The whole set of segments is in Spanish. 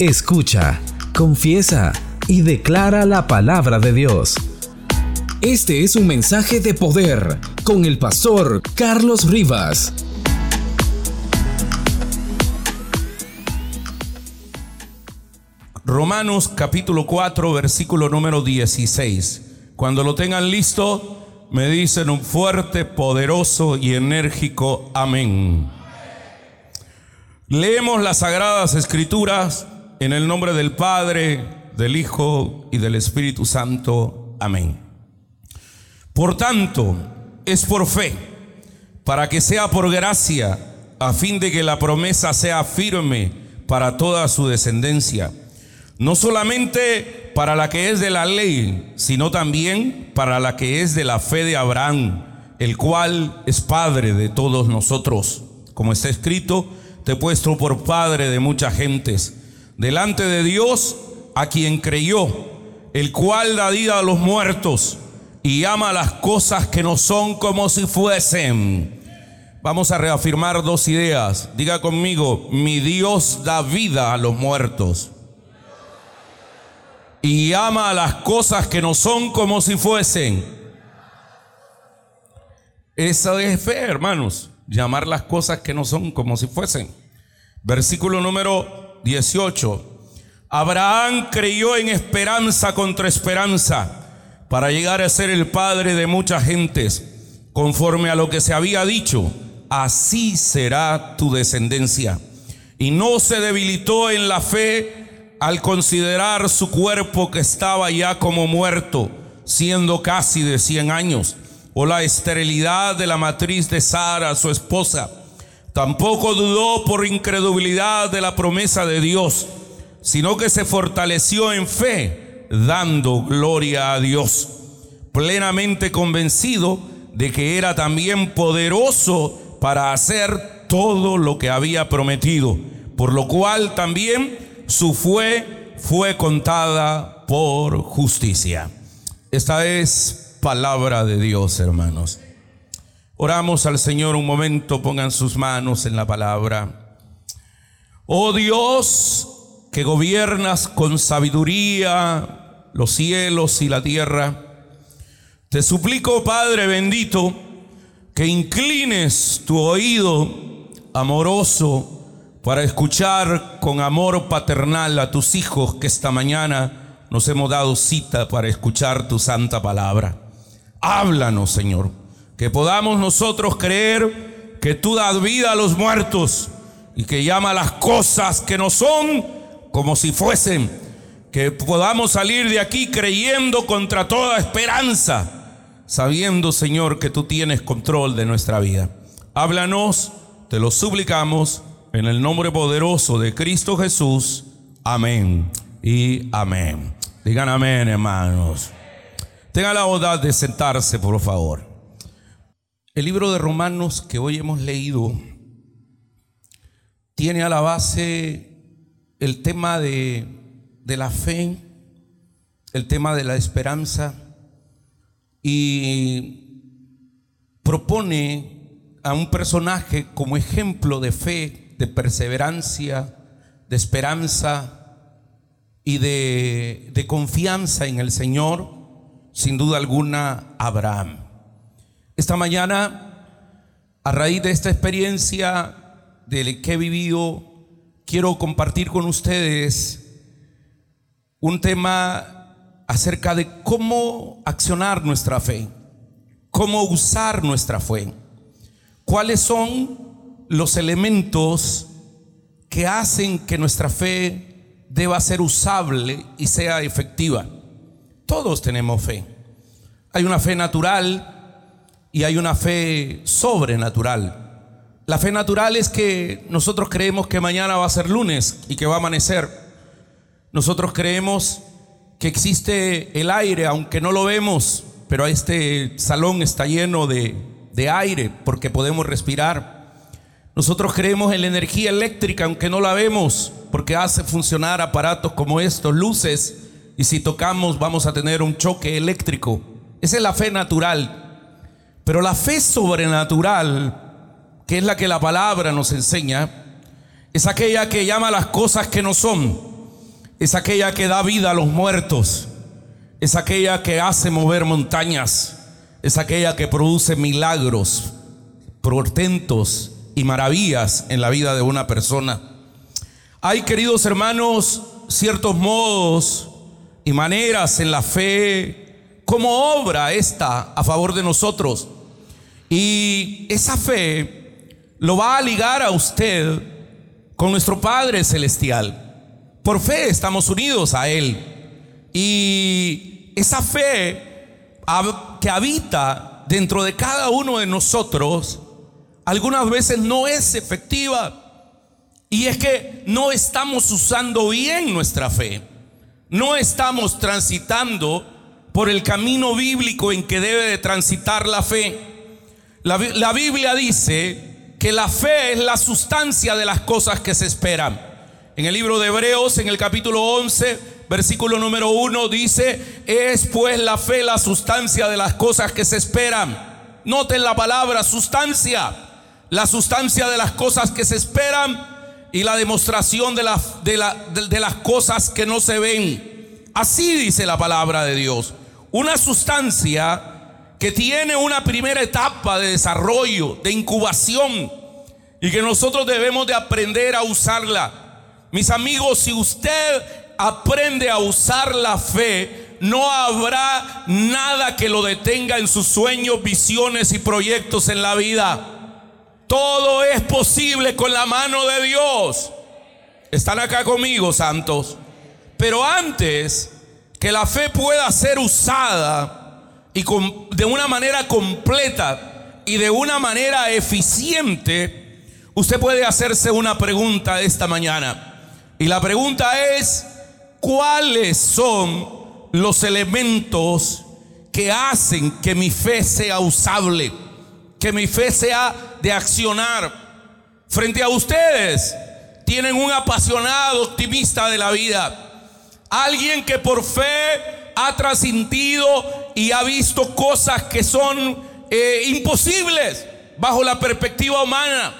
Escucha, confiesa y declara la palabra de Dios. Este es un mensaje de poder con el pastor Carlos Rivas. Romanos capítulo 4, versículo número 16. Cuando lo tengan listo, me dicen un fuerte, poderoso y enérgico amén. Leemos las sagradas escrituras en el nombre del Padre, del Hijo y del Espíritu Santo. Amén. Por tanto, es por fe, para que sea por gracia, a fin de que la promesa sea firme para toda su descendencia no solamente para la que es de la ley, sino también para la que es de la fe de Abraham, el cual es padre de todos nosotros. Como está escrito, te he puesto por padre de muchas gentes, delante de Dios a quien creyó, el cual da vida a los muertos y ama las cosas que no son como si fuesen. Vamos a reafirmar dos ideas. Diga conmigo, mi Dios da vida a los muertos y ama a las cosas que no son como si fuesen. Esa es fe, hermanos. Llamar las cosas que no son como si fuesen. Versículo número 18. Abraham creyó en esperanza contra esperanza para llegar a ser el padre de muchas gentes, conforme a lo que se había dicho, así será tu descendencia. Y no se debilitó en la fe al considerar su cuerpo que estaba ya como muerto, siendo casi de 100 años, o la esterilidad de la matriz de Sara, su esposa, tampoco dudó por incredulidad de la promesa de Dios, sino que se fortaleció en fe, dando gloria a Dios, plenamente convencido de que era también poderoso para hacer todo lo que había prometido, por lo cual también su fe fue contada por justicia. Esta es palabra de Dios, hermanos. Oramos al Señor un momento, pongan sus manos en la palabra. Oh Dios, que gobiernas con sabiduría los cielos y la tierra, te suplico, Padre bendito, que inclines tu oído amoroso para escuchar con amor paternal a tus hijos que esta mañana nos hemos dado cita para escuchar tu santa palabra. Háblanos, Señor, que podamos nosotros creer que tú das vida a los muertos y que llama las cosas que no son como si fuesen. Que podamos salir de aquí creyendo contra toda esperanza, sabiendo, Señor, que tú tienes control de nuestra vida. Háblanos, te lo suplicamos en el nombre poderoso de Cristo Jesús. Amén y amén. Digan amén, hermanos. Tengan la bondad de sentarse, por favor. El libro de Romanos que hoy hemos leído tiene a la base el tema de, la fe, el tema de la esperanza y propone a un personaje como ejemplo de fe de perseverancia, de esperanza y de confianza en el Señor, sin duda alguna, Abraham. Esta mañana, a raíz de esta experiencia de que he vivido, quiero compartir con ustedes un tema acerca de cómo accionar nuestra fe, cómo usar nuestra fe, cuáles son los elementos que hacen que nuestra fe deba ser usable y sea efectiva. Todos tenemos fe. Hay una fe natural y hay una fe sobrenatural. La fe natural es que nosotros creemos que mañana va a ser lunes y que va a amanecer. Nosotros creemos que existe el aire, aunque no lo vemos, pero este salón está lleno de, de aire porque podemos respirar. Nosotros creemos en la energía eléctrica, aunque no la vemos, porque hace funcionar aparatos como estos, luces, y si tocamos vamos a tener un choque eléctrico. Esa es la fe natural. Pero la fe sobrenatural, que es la que la palabra nos enseña, es aquella que llama las cosas que no son es aquella que da vida a los muertos, es aquella que hace mover montañas, es aquella que produce milagros, portentos y maravillas en la vida de una persona. Hay, queridos hermanos, ciertos modos y maneras en la fe, como obra esta a favor de nosotros. Y esa fe lo va a ligar a usted con nuestro Padre Celestial. Por fe estamos unidos a Él. Y esa fe que habita dentro de cada uno de nosotros, algunas veces no es efectiva. Y es que no estamos usando bien nuestra fe. No estamos transitando por el camino bíblico en que debe de transitar la fe. La, Biblia dice que la fe es la sustancia de las cosas que se esperan. En el libro de Hebreos, en el capítulo 11, versículo número 1, dice, es pues la fe la sustancia de las cosas que se esperan. Noten la palabra sustancia, la sustancia de las cosas que se esperan y la demostración de, de, de, las cosas que no se ven. Así dice la palabra de Dios. Una sustancia que tiene una primera etapa de desarrollo, de incubación, y que nosotros debemos de aprender a usarla. Mis amigos, si usted aprende a usar la fe, no habrá nada que lo detenga en sus sueños, visiones y proyectos en la vida. Todo es posible con la mano de Dios. Están acá conmigo, santos. Pero antes que la fe pueda ser usada y de una manera completa y de una manera eficiente, usted puede hacerse una pregunta esta mañana. Y la pregunta es, ¿cuáles son los elementos que hacen que mi fe sea usable? Que mi fe sea de accionar. Frente a ustedes tienen un apasionado optimista de la vida. Alguien que por fe ha trascendido y ha visto cosas que son eh, imposibles bajo la perspectiva humana.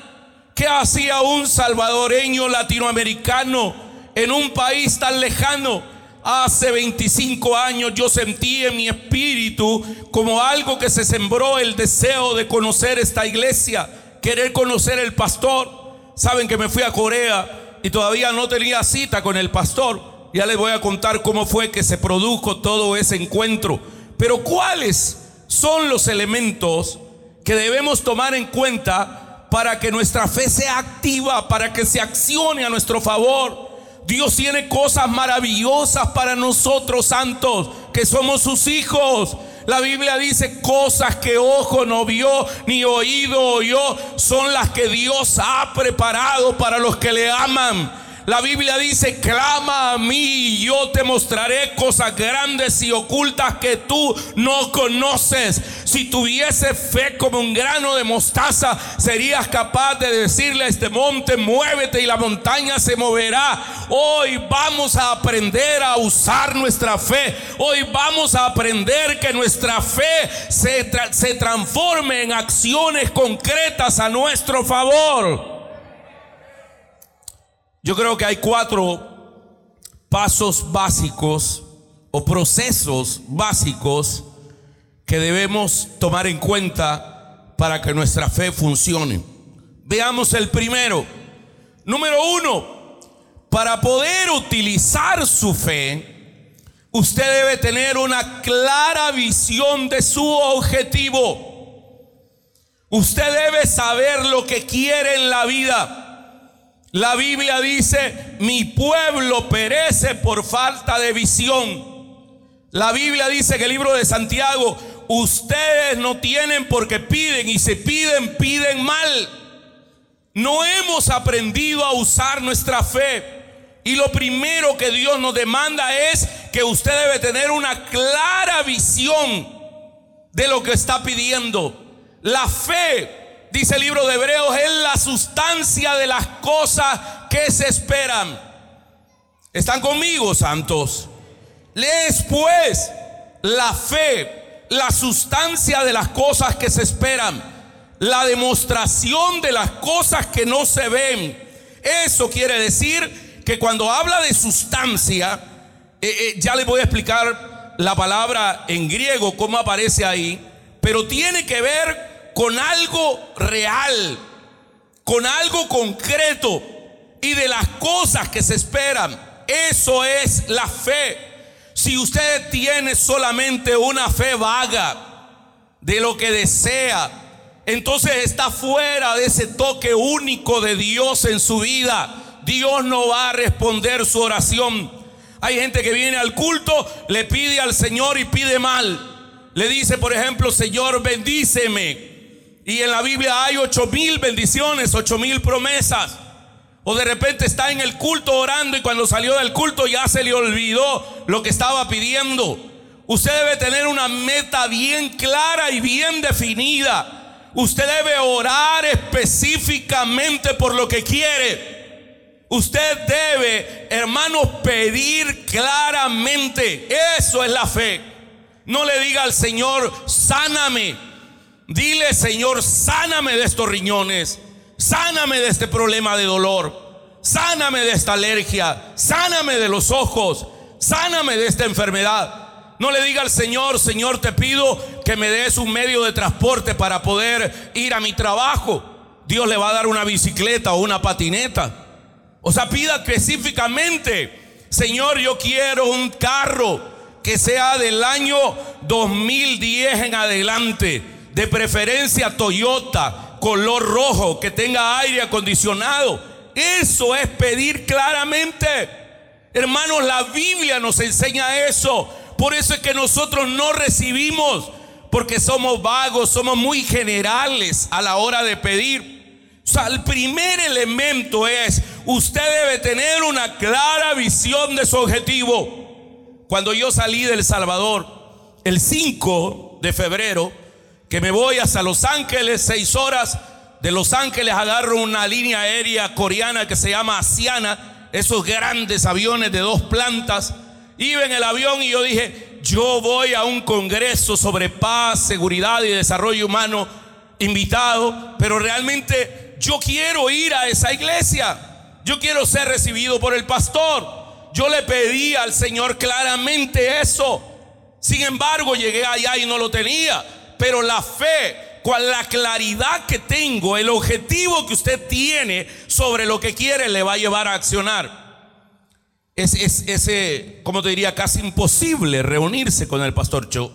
¿Qué hacía un salvadoreño latinoamericano en un país tan lejano? Hace 25 años yo sentí en mi espíritu como algo que se sembró el deseo de conocer esta iglesia, querer conocer el pastor. Saben que me fui a Corea y todavía no tenía cita con el pastor. Ya les voy a contar cómo fue que se produjo todo ese encuentro. Pero ¿cuáles son los elementos que debemos tomar en cuenta para que nuestra fe sea activa, para que se accione a nuestro favor? Dios tiene cosas maravillosas para nosotros santos, que somos sus hijos. La Biblia dice cosas que ojo no vio ni oído oyó, son las que Dios ha preparado para los que le aman. La Biblia dice, clama a mí y yo te mostraré cosas grandes y ocultas que tú no conoces. Si tuviese fe como un grano de mostaza, serías capaz de decirle a este monte, muévete y la montaña se moverá. Hoy vamos a aprender a usar nuestra fe. Hoy vamos a aprender que nuestra fe se, se transforme en acciones concretas a nuestro favor. Yo creo que hay cuatro pasos básicos o procesos básicos que debemos tomar en cuenta para que nuestra fe funcione. Veamos el primero. Número uno, para poder utilizar su fe, usted debe tener una clara visión de su objetivo. Usted debe saber lo que quiere en la vida. La Biblia dice, mi pueblo perece por falta de visión. La Biblia dice que el libro de Santiago, ustedes no tienen porque piden y se piden, piden mal. No hemos aprendido a usar nuestra fe. Y lo primero que Dios nos demanda es que usted debe tener una clara visión de lo que está pidiendo. La fe dice el libro de Hebreos, es la sustancia de las cosas que se esperan. ¿Están conmigo, santos? Lees pues la fe, la sustancia de las cosas que se esperan, la demostración de las cosas que no se ven. Eso quiere decir que cuando habla de sustancia, eh, eh, ya les voy a explicar la palabra en griego, cómo aparece ahí, pero tiene que ver con algo real, con algo concreto y de las cosas que se esperan. Eso es la fe. Si usted tiene solamente una fe vaga de lo que desea, entonces está fuera de ese toque único de Dios en su vida. Dios no va a responder su oración. Hay gente que viene al culto, le pide al Señor y pide mal. Le dice, por ejemplo, Señor, bendíceme. Y en la Biblia hay ocho mil bendiciones, ocho mil promesas. O de repente está en el culto orando y cuando salió del culto ya se le olvidó lo que estaba pidiendo. Usted debe tener una meta bien clara y bien definida. Usted debe orar específicamente por lo que quiere. Usted debe, hermanos, pedir claramente. Eso es la fe. No le diga al Señor, sáname. Dile, Señor, sáname de estos riñones. Sáname de este problema de dolor. Sáname de esta alergia. Sáname de los ojos. Sáname de esta enfermedad. No le diga al Señor, Señor, te pido que me des un medio de transporte para poder ir a mi trabajo. Dios le va a dar una bicicleta o una patineta. O sea, pida específicamente, Señor, yo quiero un carro que sea del año 2010 en adelante, de preferencia Toyota, color rojo, que tenga aire acondicionado. Eso es pedir claramente. Hermanos, la Biblia nos enseña eso. Por eso es que nosotros no recibimos, porque somos vagos, somos muy generales a la hora de pedir. O sea, el primer elemento es, usted debe tener una clara visión de su objetivo. Cuando yo salí del Salvador, el 5 de febrero, que me voy hasta Los Ángeles, seis horas, de Los Ángeles agarro una línea aérea coreana que se llama Asiana, esos grandes aviones de dos plantas, Iba en el avión y yo dije, yo voy a un congreso sobre paz, seguridad y desarrollo humano invitado, pero realmente yo quiero ir a esa iglesia. Yo quiero ser recibido por el pastor. Yo le pedí al Señor claramente eso. Sin embargo, llegué allá y no lo tenía. Pero la fe, con la claridad que tengo, el objetivo que usted tiene sobre lo que quiere, le va a llevar a accionar. Es, ese, como te diría, casi imposible reunirse con el pastor Cho.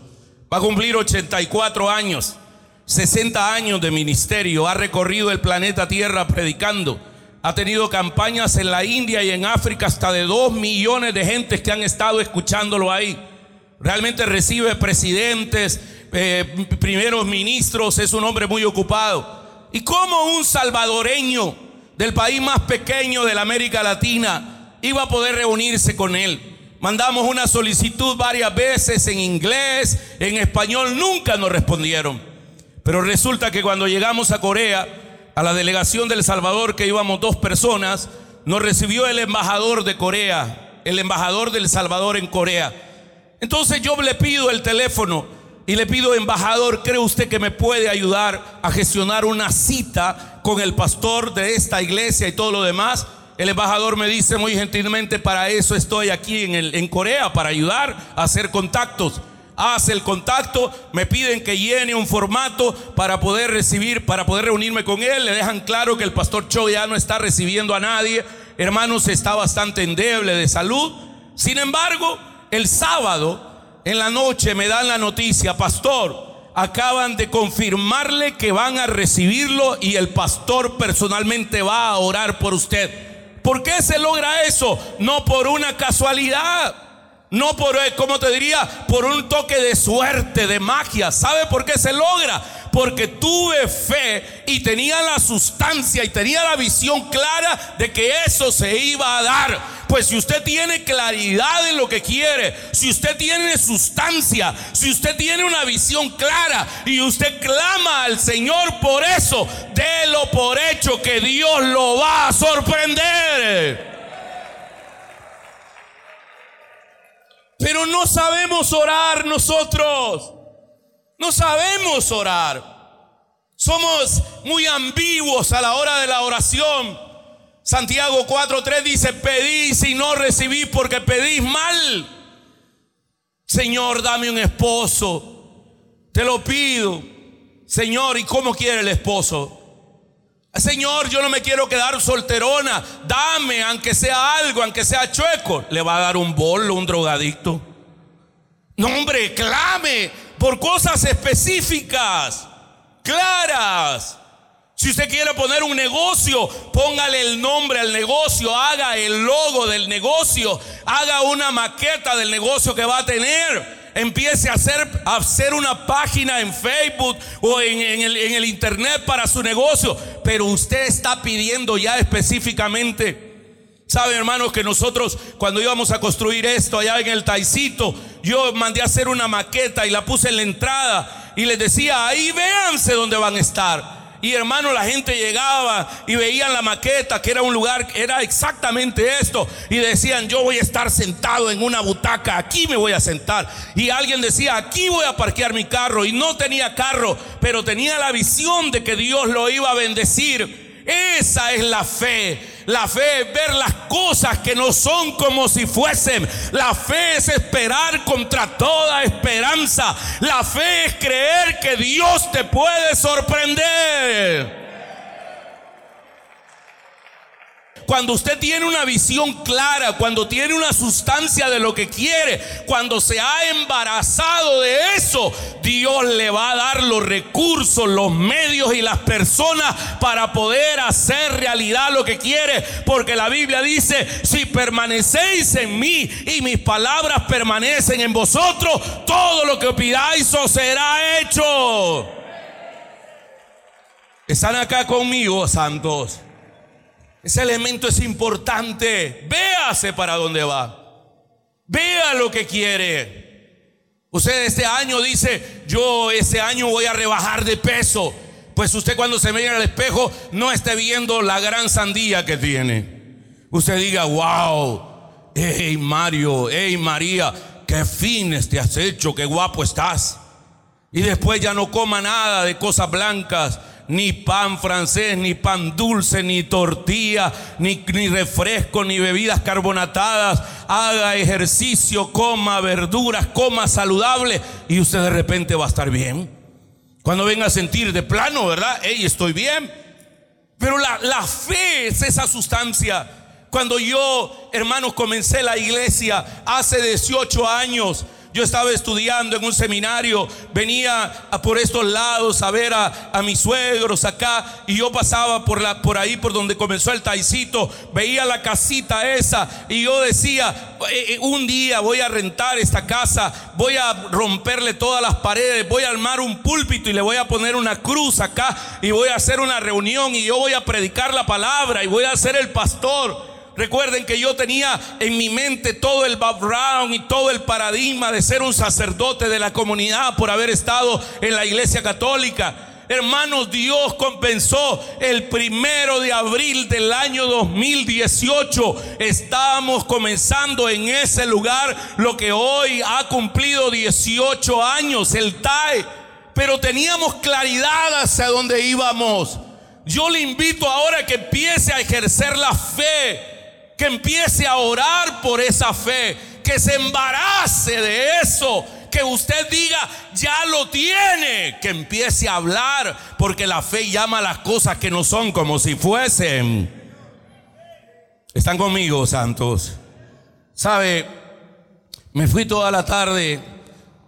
Va a cumplir 84 años, 60 años de ministerio, ha recorrido el planeta Tierra predicando, ha tenido campañas en la India y en África hasta de 2 millones de gentes que han estado escuchándolo ahí. Realmente recibe presidentes, eh, primeros ministros, es un hombre muy ocupado. Y como un salvadoreño del país más pequeño de la América Latina, iba a poder reunirse con él. Mandamos una solicitud varias veces en inglés, en español, nunca nos respondieron. Pero resulta que cuando llegamos a Corea, a la delegación del Salvador, que íbamos dos personas, nos recibió el embajador de Corea, el embajador del Salvador en Corea. Entonces yo le pido el teléfono y le pido, embajador, ¿cree usted que me puede ayudar a gestionar una cita con el pastor de esta iglesia y todo lo demás? El embajador me dice muy gentilmente, para eso estoy aquí en, el, en Corea, para ayudar a hacer contactos. Hace el contacto, me piden que llene un formato para poder recibir, para poder reunirme con él. Le dejan claro que el pastor Cho ya no está recibiendo a nadie. Hermanos, está bastante endeble de salud. Sin embargo, el sábado en la noche me dan la noticia, pastor, acaban de confirmarle que van a recibirlo y el pastor personalmente va a orar por usted. ¿Por qué se logra eso? No por una casualidad. No por, eh, como te diría, por un toque de suerte, de magia. ¿Sabe por qué se logra? Porque tuve fe y tenía la sustancia y tenía la visión clara de que eso se iba a dar. Pues si usted tiene claridad en lo que quiere, si usted tiene sustancia, si usted tiene una visión clara y usted clama al Señor por eso, délo por hecho que Dios lo va a sorprender. Pero no sabemos orar nosotros. No sabemos orar. Somos muy ambiguos a la hora de la oración. Santiago 4.3 dice, pedís y no recibís porque pedís mal. Señor, dame un esposo. Te lo pido. Señor, ¿y cómo quiere el esposo? Señor, yo no me quiero quedar solterona. Dame, aunque sea algo, aunque sea chueco. Le va a dar un bolo, un drogadicto. No, hombre, clame por cosas específicas, claras. Si usted quiere poner un negocio, póngale el nombre al negocio, haga el logo del negocio, haga una maqueta del negocio que va a tener. Empiece a hacer, a hacer una página en Facebook o en, el, en el internet para su negocio. Pero usted está pidiendo ya específicamente. Saben, hermanos, que nosotros cuando íbamos a construir esto allá en el Taicito, yo mandé a hacer una maqueta y la puse en la entrada y les decía, ahí véanse dónde van a estar. Y hermano, la gente llegaba y veían la maqueta, que era un lugar, era exactamente esto. Y decían, yo voy a estar sentado en una butaca, aquí me voy a sentar. Y alguien decía, aquí voy a parquear mi carro. Y no tenía carro, pero tenía la visión de que Dios lo iba a bendecir. Esa es la fe. La fe es ver las cosas que no son como si fuesen. La fe es esperar contra toda esperanza. La fe es creer que Dios te puede sorprender. Cuando usted tiene una visión clara, cuando tiene una sustancia de lo que quiere, cuando se ha embarazado de eso, Dios le va a dar los recursos, los medios y las personas para poder hacer realidad lo que quiere. Porque la Biblia dice, si permanecéis en mí y mis palabras permanecen en vosotros, todo lo que pidáis os será hecho. Están acá conmigo, santos. Ese elemento es importante. Véase para dónde va. Vea lo que quiere. Usted este año dice, yo este año voy a rebajar de peso. Pues usted cuando se vea al espejo no esté viendo la gran sandía que tiene. Usted diga, wow, hey Mario, hey María, qué fines te has hecho, qué guapo estás. Y después ya no coma nada de cosas blancas, ni pan francés, ni pan dulce, ni tortilla, ni, refresco, ni bebidas carbonatadas. Haga ejercicio, coma verduras, coma saludable y usted de repente va a estar bien. Cuando venga a sentir de plano, ¿verdad? Hey, estoy bien. Pero la, la fe es esa sustancia. Cuando yo, hermanos, comencé la iglesia hace 18 años, yo estaba estudiando en un seminario, venía por estos lados a ver a, mis suegros acá y yo pasaba por, la, por ahí por donde comenzó el taicito, veía la casita esa y yo decía, eh, eh, un día voy a rentar esta casa, voy a romperle todas las paredes, voy a armar un púlpito y le voy a poner una cruz acá y voy a hacer una reunión y yo voy a predicar la palabra y voy a ser el pastor. Recuerden que yo tenía en mi mente todo el background y todo el paradigma de ser un sacerdote de la comunidad por haber estado en la iglesia católica. Hermanos, Dios compensó el primero de abril del año 2018. Estábamos comenzando en ese lugar lo que hoy ha cumplido 18 años, el TAE. Pero teníamos claridad hacia dónde íbamos. Yo le invito ahora que empiece a ejercer la fe que empiece a orar por esa fe, que se embarace de eso, que usted diga, ya lo tiene, que empiece a hablar, porque la fe llama las cosas que no son como si fuesen. ¿Están conmigo, santos? ¿Sabe? Me fui toda la tarde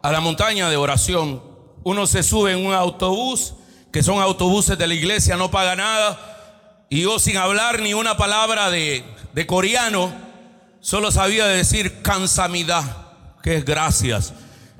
a la montaña de oración. Uno se sube en un autobús, que son autobuses de la iglesia, no paga nada. Y yo sin hablar ni una palabra de, de coreano, solo sabía decir cansamidad, que es gracias.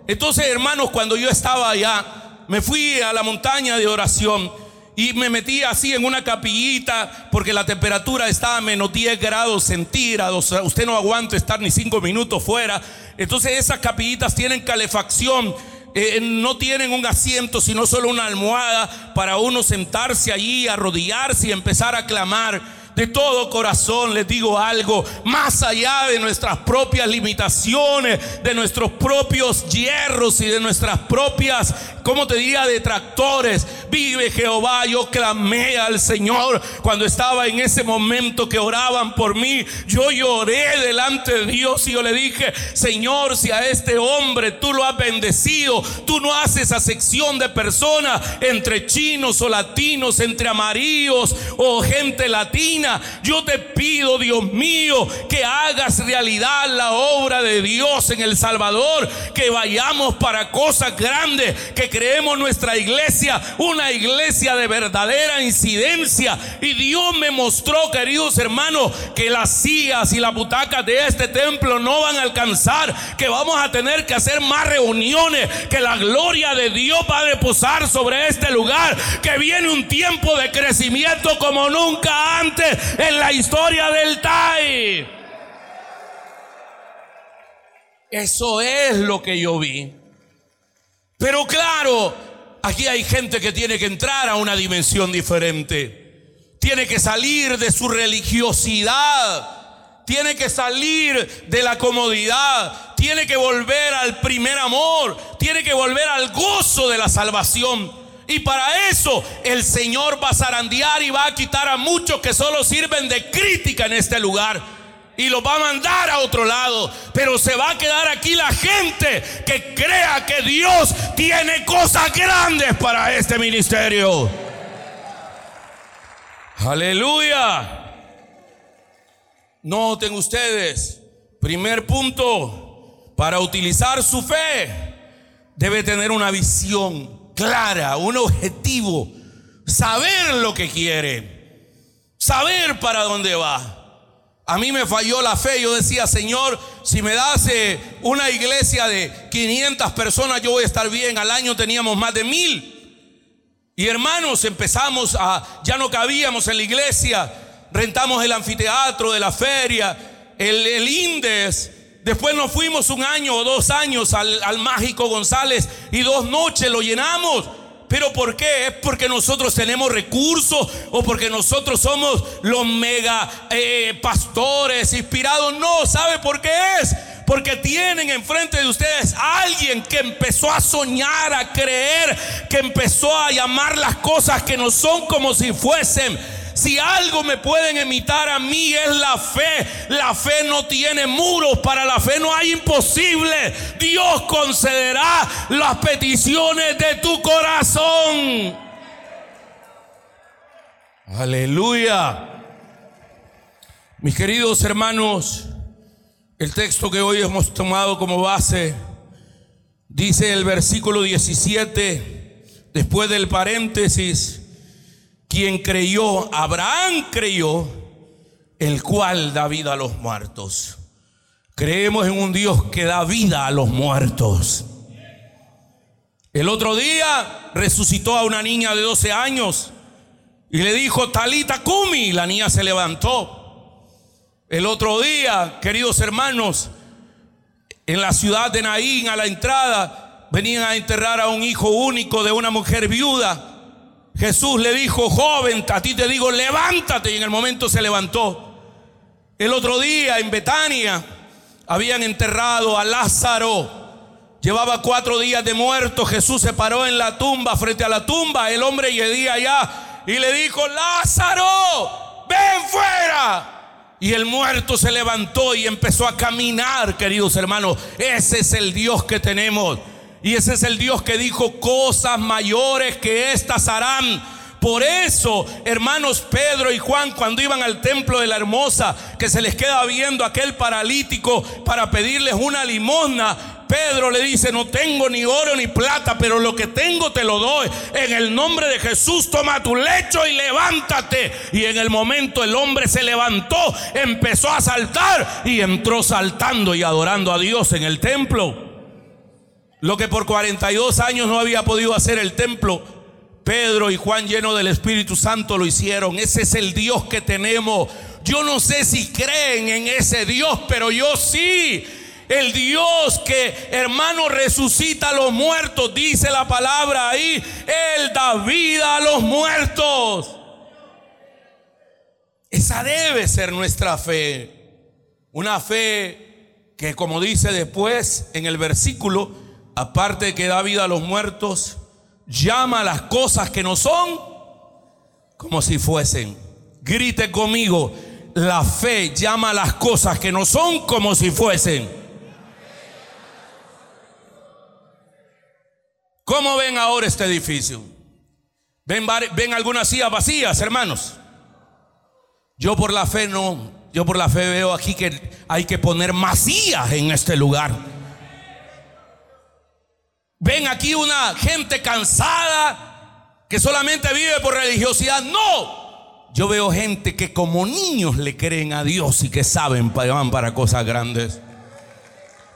Entonces, hermanos, cuando yo estaba allá, me fui a la montaña de oración y me metí así en una capillita porque la temperatura estaba a menos 10 grados centígrados. Usted no aguanta estar ni 5 minutos fuera. Entonces, esas capillitas tienen calefacción. Eh, no tienen un asiento, sino solo una almohada para uno sentarse allí, arrodillarse y empezar a clamar. De todo corazón les digo algo, más allá de nuestras propias limitaciones, de nuestros propios hierros y de nuestras propias, como te diría, detractores, vive Jehová, yo clamé al Señor cuando estaba en ese momento que oraban por mí, yo lloré delante de Dios y yo le dije, Señor, si a este hombre tú lo has bendecido, tú no haces acepción de personas entre chinos o latinos, entre amarillos o gente latina. Yo te pido, Dios mío, que hagas realidad la obra de Dios en El Salvador, que vayamos para cosas grandes, que creemos nuestra iglesia, una iglesia de verdadera incidencia. Y Dios me mostró, queridos hermanos, que las sillas y las butacas de este templo no van a alcanzar, que vamos a tener que hacer más reuniones, que la gloria de Dios va a reposar sobre este lugar, que viene un tiempo de crecimiento como nunca antes en la historia del TAI. Eso es lo que yo vi. Pero claro, aquí hay gente que tiene que entrar a una dimensión diferente. Tiene que salir de su religiosidad. Tiene que salir de la comodidad. Tiene que volver al primer amor. Tiene que volver al gozo de la salvación. Y para eso el Señor va a zarandear y va a quitar a muchos que solo sirven de crítica en este lugar. Y los va a mandar a otro lado. Pero se va a quedar aquí la gente que crea que Dios tiene cosas grandes para este ministerio. Aleluya. Noten ustedes, primer punto, para utilizar su fe, debe tener una visión clara, un objetivo, saber lo que quiere, saber para dónde va. A mí me falló la fe, yo decía, Señor, si me das eh, una iglesia de 500 personas, yo voy a estar bien. Al año teníamos más de mil. Y hermanos, empezamos a, ya no cabíamos en la iglesia, rentamos el anfiteatro de la feria, el, el Indes, Después nos fuimos un año o dos años al, Mágico González y dos noches lo llenamos. ¿Pero por qué? ¿Es porque nosotros tenemos recursos o porque nosotros somos los mega eh, pastores inspirados? No, ¿sabe por qué es? Porque tienen enfrente de ustedes a alguien que empezó a soñar, a creer, que empezó a llamar las cosas que no son como si fuesen. Si algo me pueden imitar a mí es la fe. La fe no tiene muros. Para la fe no hay imposible. Dios concederá las peticiones de tu corazón. Aleluya. Mis queridos hermanos, el texto que hoy hemos tomado como base dice el versículo 17, después del paréntesis, quien creyó, Abraham creyó, el cual da vida a los muertos. Creemos en un Dios que da vida a los muertos. El otro día resucitó a una niña de 12 años y le dijo, Talita Kumi, la niña se levantó. El otro día, queridos hermanos, en la ciudad de Naín, a la entrada, venían a enterrar a un hijo único de una mujer viuda. Jesús le dijo, joven, a ti te digo, levántate. Y en el momento se levantó. El otro día en Betania habían enterrado a Lázaro. Llevaba cuatro días de muerto. Jesús se paró en la tumba, frente a la tumba. El hombre llegía allá y le dijo, Lázaro, ven fuera. Y el muerto se levantó y empezó a caminar, queridos hermanos. Ese es el Dios que tenemos. Y ese es el Dios que dijo, cosas mayores que estas harán. Por eso, hermanos Pedro y Juan, cuando iban al templo de la hermosa, que se les queda viendo aquel paralítico para pedirles una limosna, Pedro le dice, no tengo ni oro ni plata, pero lo que tengo te lo doy. En el nombre de Jesús, toma tu lecho y levántate. Y en el momento el hombre se levantó, empezó a saltar y entró saltando y adorando a Dios en el templo. Lo que por 42 años no había podido hacer el templo, Pedro y Juan llenos del Espíritu Santo lo hicieron. Ese es el Dios que tenemos. Yo no sé si creen en ese Dios, pero yo sí. El Dios que, hermano, resucita a los muertos, dice la palabra ahí. Él da vida a los muertos. Esa debe ser nuestra fe. Una fe que, como dice después en el versículo, aparte de que da vida a los muertos, llama a las cosas que no son como si fuesen. Grite conmigo, la fe llama a las cosas que no son como si fuesen. ¿Cómo ven ahora este edificio? ¿Ven, ven algunas sillas vacías, hermanos? Yo por la fe no, yo por la fe veo aquí que hay que poner masías en este lugar. Ven aquí una gente cansada que solamente vive por religiosidad. No, yo veo gente que como niños le creen a Dios y que saben van para cosas grandes.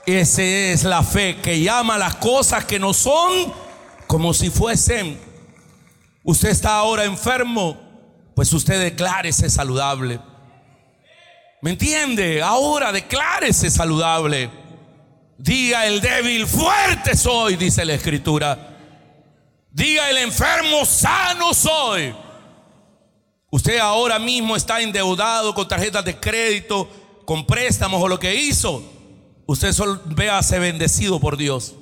Esa es la fe que llama las cosas que no son como si fuesen. Usted está ahora enfermo, pues usted declárese saludable. ¿Me entiende? Ahora declárese saludable. Diga el débil, fuerte soy, dice la escritura. Diga el enfermo, sano soy. Usted ahora mismo está endeudado con tarjetas de crédito, con préstamos o lo que hizo. Usted solo véase bendecido por Dios.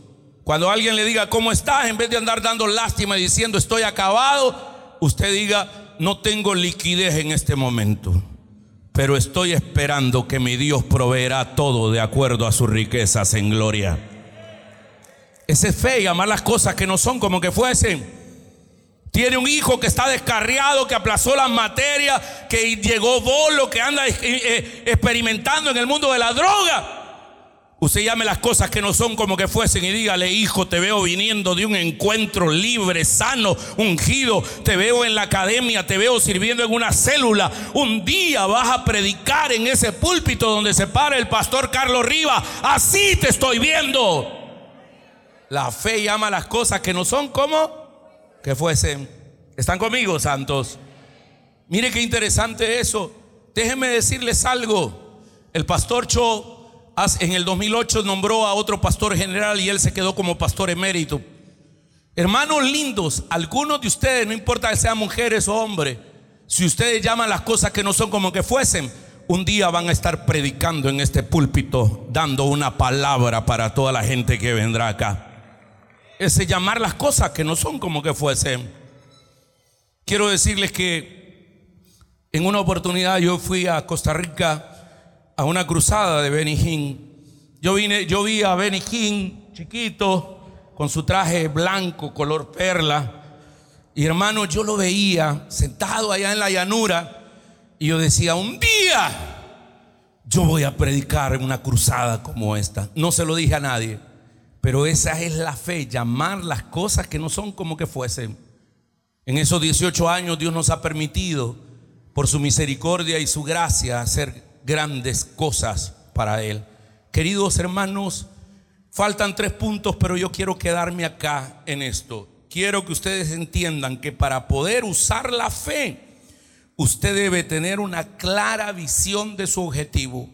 Cuando alguien le diga cómo está, en vez de andar dando lástima y diciendo estoy acabado, usted diga no tengo liquidez en este momento, pero estoy esperando que mi Dios proveerá todo de acuerdo a sus riquezas en gloria. Ese es fe y amar las cosas que no son como que fuesen. Tiene un hijo que está descarriado, que aplazó las materias, que llegó bolo, que anda eh, eh, experimentando en el mundo de la droga. Usted llame las cosas que no son como que fuesen y dígale, hijo, te veo viniendo de un encuentro libre, sano, ungido. Te veo en la academia, te veo sirviendo en una célula. Un día vas a predicar en ese púlpito donde se para el pastor Carlos Riva. Así te estoy viendo. La fe llama las cosas que no son como que fuesen. ¿Están conmigo, santos? Mire qué interesante eso. Déjenme decirles algo. El pastor Cho en el 2008 nombró a otro pastor general y él se quedó como pastor emérito. Hermanos lindos, algunos de ustedes, no importa que sean mujeres o hombres, si ustedes llaman las cosas que no son como que fuesen, un día van a estar predicando en este púlpito, dando una palabra para toda la gente que vendrá acá. Ese llamar las cosas que no son como que fuesen. Quiero decirles que en una oportunidad yo fui a Costa Rica a una cruzada de Benny Hinn. Yo, vine, yo vi a Benny Hinn chiquito, con su traje blanco, color perla. Y hermano, yo lo veía sentado allá en la llanura. Y yo decía, un día yo voy a predicar en una cruzada como esta. No se lo dije a nadie. Pero esa es la fe, llamar las cosas que no son como que fuesen. En esos 18 años Dios nos ha permitido, por su misericordia y su gracia, hacer grandes cosas para Él. Queridos hermanos, faltan tres puntos, pero yo quiero quedarme acá en esto. Quiero que ustedes entiendan que para poder usar la fe, usted debe tener una clara visión de su objetivo.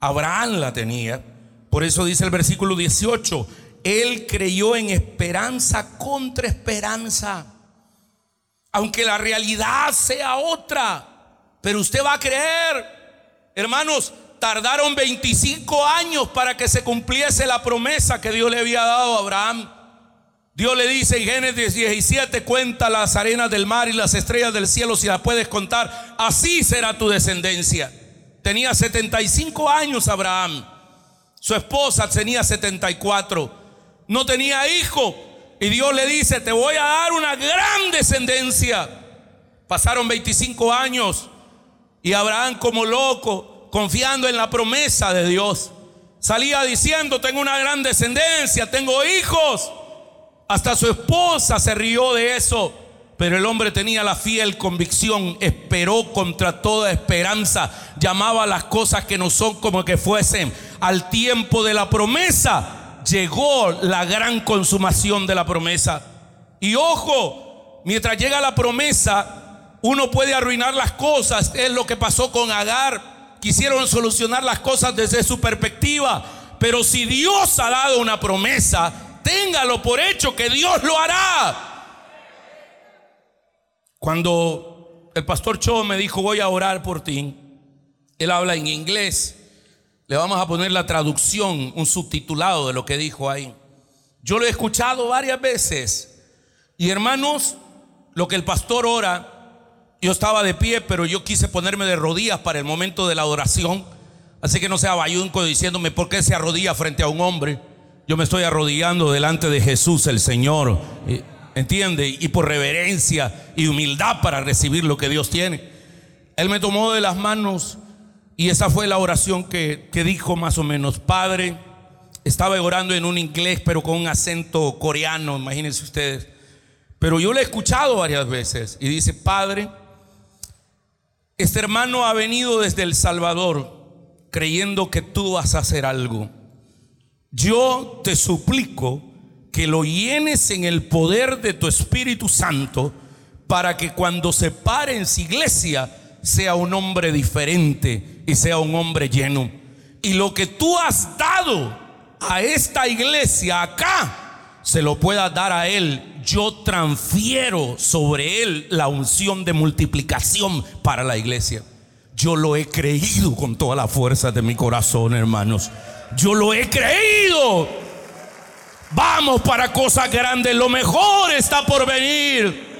Abraham la tenía. Por eso dice el versículo 18, él creyó en esperanza contra esperanza. Aunque la realidad sea otra, pero usted va a creer Hermanos, tardaron 25 años para que se cumpliese la promesa que Dios le había dado a Abraham. Dios le dice en Génesis 17, cuenta las arenas del mar y las estrellas del cielo si las puedes contar, así será tu descendencia. Tenía 75 años Abraham, su esposa tenía 74, no tenía hijo y Dios le dice, te voy a dar una gran descendencia. Pasaron 25 años y Abraham como loco, confiando en la promesa de Dios, salía diciendo, tengo una gran descendencia, tengo hijos. Hasta su esposa se rió de eso. Pero el hombre tenía la fiel convicción, esperó contra toda esperanza, llamaba las cosas que no son como que fuesen. Al tiempo de la promesa llegó la gran consumación de la promesa. Y ojo, mientras llega la promesa, uno puede arruinar las cosas, es lo que pasó con Agar. Quisieron solucionar las cosas desde su perspectiva, pero si Dios ha dado una promesa, téngalo por hecho que Dios lo hará. Cuando el pastor Cho me dijo, voy a orar por ti, él habla en inglés. Le vamos a poner la traducción, un subtitulado de lo que dijo ahí. Yo lo he escuchado varias veces. Y hermanos, lo que el pastor ora, yo estaba de pie, pero yo quise ponerme de rodillas para el momento de la adoración. Así que no sea bayunco diciéndome por qué se arrodilla frente a un hombre. Yo me estoy arrodillando delante de Jesús el Señor. ¿Entiende? Y por reverencia y humildad para recibir lo que Dios tiene. Él me tomó de las manos y esa fue la oración que, que dijo más o menos, Padre, estaba orando en un inglés, pero con un acento coreano, imagínense ustedes. Pero yo lo he escuchado varias veces y dice, Padre, este hermano ha venido desde El Salvador creyendo que tú vas a hacer algo. Yo te suplico que lo llenes en el poder de tu Espíritu Santo para que cuando se pare en su iglesia sea un hombre diferente y sea un hombre lleno. Y lo que tú has dado a esta iglesia acá, se lo pueda dar a él. Yo transfiero sobre él la unción de multiplicación para la iglesia. Yo lo he creído con toda la fuerza de mi corazón, hermanos. Yo lo he creído. Vamos para cosas grandes. Lo mejor está por venir.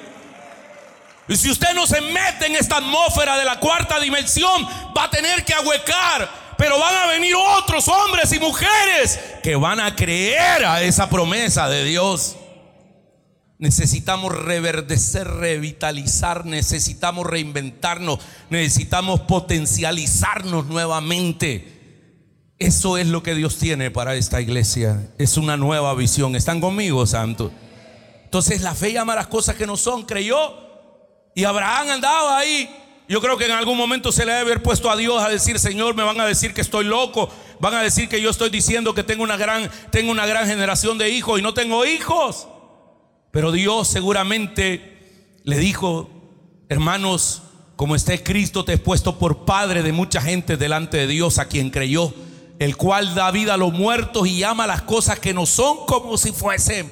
Y si usted no se mete en esta atmósfera de la cuarta dimensión, va a tener que ahuecar. Pero van a venir otros hombres y mujeres que van a creer a esa promesa de Dios. Necesitamos reverdecer, revitalizar, necesitamos reinventarnos, necesitamos potencializarnos nuevamente. Eso es lo que Dios tiene para esta iglesia. Es una nueva visión. ¿Están conmigo, santo? Entonces la fe llama a las cosas que no son. Creyó y Abraham andaba ahí. Yo creo que en algún momento se le debe haber puesto a Dios a decir, Señor, me van a decir que estoy loco, van a decir que yo estoy diciendo que tengo una gran, tengo una gran generación de hijos y no tengo hijos. Pero Dios seguramente le dijo, hermanos, como está Cristo, te he puesto por padre de mucha gente delante de Dios a quien creyó, el cual da vida a los muertos y llama las cosas que no son como si fuesen.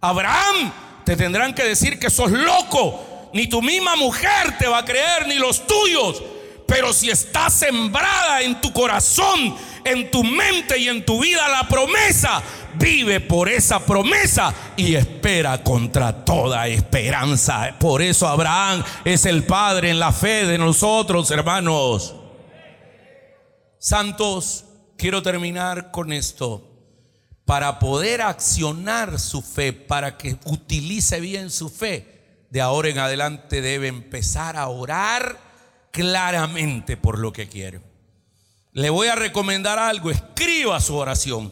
Abraham, te tendrán que decir que sos loco, ni tu misma mujer te va a creer, ni los tuyos. Pero si está sembrada en tu corazón, en tu mente y en tu vida la promesa, vive por esa promesa y espera contra toda esperanza. Por eso Abraham es el Padre en la fe de nosotros, hermanos. Santos, quiero terminar con esto. Para poder accionar su fe, para que utilice bien su fe, de ahora en adelante debe empezar a orar claramente por lo que quiere. Le voy a recomendar algo, escriba su oración.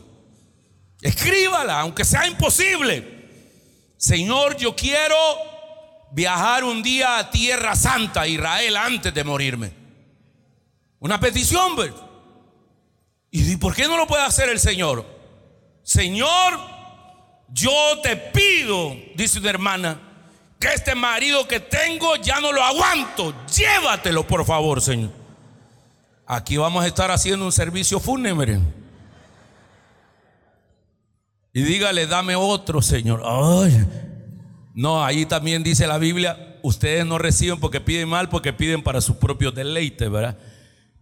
Escríbala, aunque sea imposible. Señor, yo quiero viajar un día a Tierra Santa, Israel, antes de morirme. Una petición, ¿ver? ¿Y por qué no lo puede hacer el Señor? Señor, yo te pido, dice una hermana, que este marido que tengo ya no lo aguanto. Llévatelo, por favor, Señor. Aquí vamos a estar haciendo un servicio fúnebre. Y dígale, dame otro, Señor. Ay. No, ahí también dice la Biblia, ustedes no reciben porque piden mal, porque piden para sus propios deleites, ¿verdad?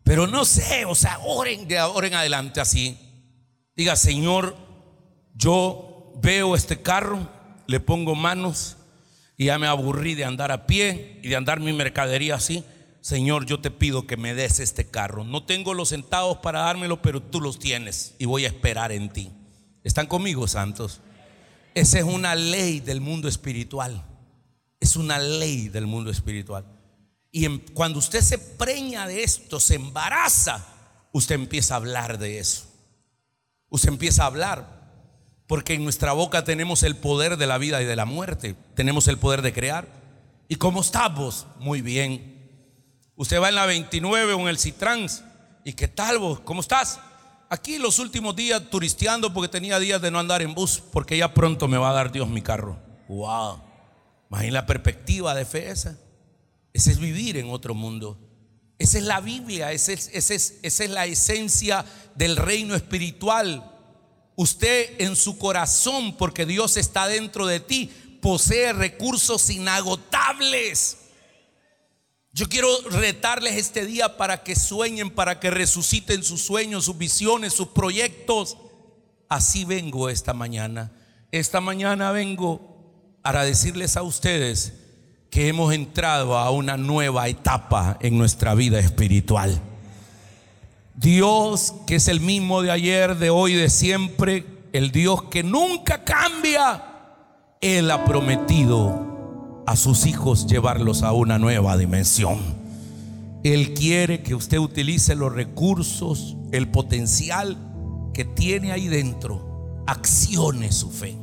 Pero no sé, o sea, oren de ahora en adelante así. Diga, Señor, yo veo este carro, le pongo manos y ya me aburrí de andar a pie y de andar mi mercadería así. Señor, yo te pido que me des este carro. No tengo los centavos para dármelo, pero tú los tienes y voy a esperar en ti. ¿Están conmigo, santos? Esa es una ley del mundo espiritual. Es una ley del mundo espiritual. Y cuando usted se preña de esto, se embaraza, usted empieza a hablar de eso. Usted empieza a hablar. Porque en nuestra boca tenemos el poder de la vida y de la muerte. Tenemos el poder de crear. ¿Y cómo estamos? Muy bien. Usted va en la 29 o en el Citrans. ¿Y qué tal vos? ¿Cómo estás? Aquí los últimos días turisteando porque tenía días de no andar en bus. Porque ya pronto me va a dar Dios mi carro. Wow. Imagina la perspectiva de fe esa. Ese es vivir en otro mundo. Esa es la Biblia. Esa es, esa es, esa es la esencia del reino espiritual. Usted en su corazón, porque Dios está dentro de ti, posee recursos inagotables. Yo quiero retarles este día para que sueñen, para que resuciten sus sueños, sus visiones, sus proyectos. Así vengo esta mañana. Esta mañana vengo para decirles a ustedes que hemos entrado a una nueva etapa en nuestra vida espiritual. Dios, que es el mismo de ayer, de hoy, de siempre, el Dios que nunca cambia, Él ha prometido a sus hijos llevarlos a una nueva dimensión. Él quiere que usted utilice los recursos, el potencial que tiene ahí dentro. Accione su fe.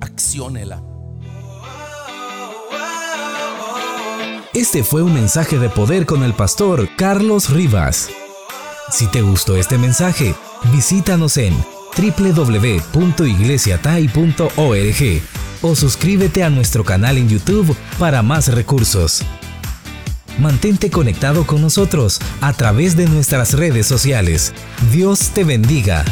Acciónela. Este fue un mensaje de poder con el pastor Carlos Rivas. Si te gustó este mensaje, visítanos en www.iglesiatai.org o suscríbete a nuestro canal en YouTube para más recursos. Mantente conectado con nosotros a través de nuestras redes sociales. Dios te bendiga.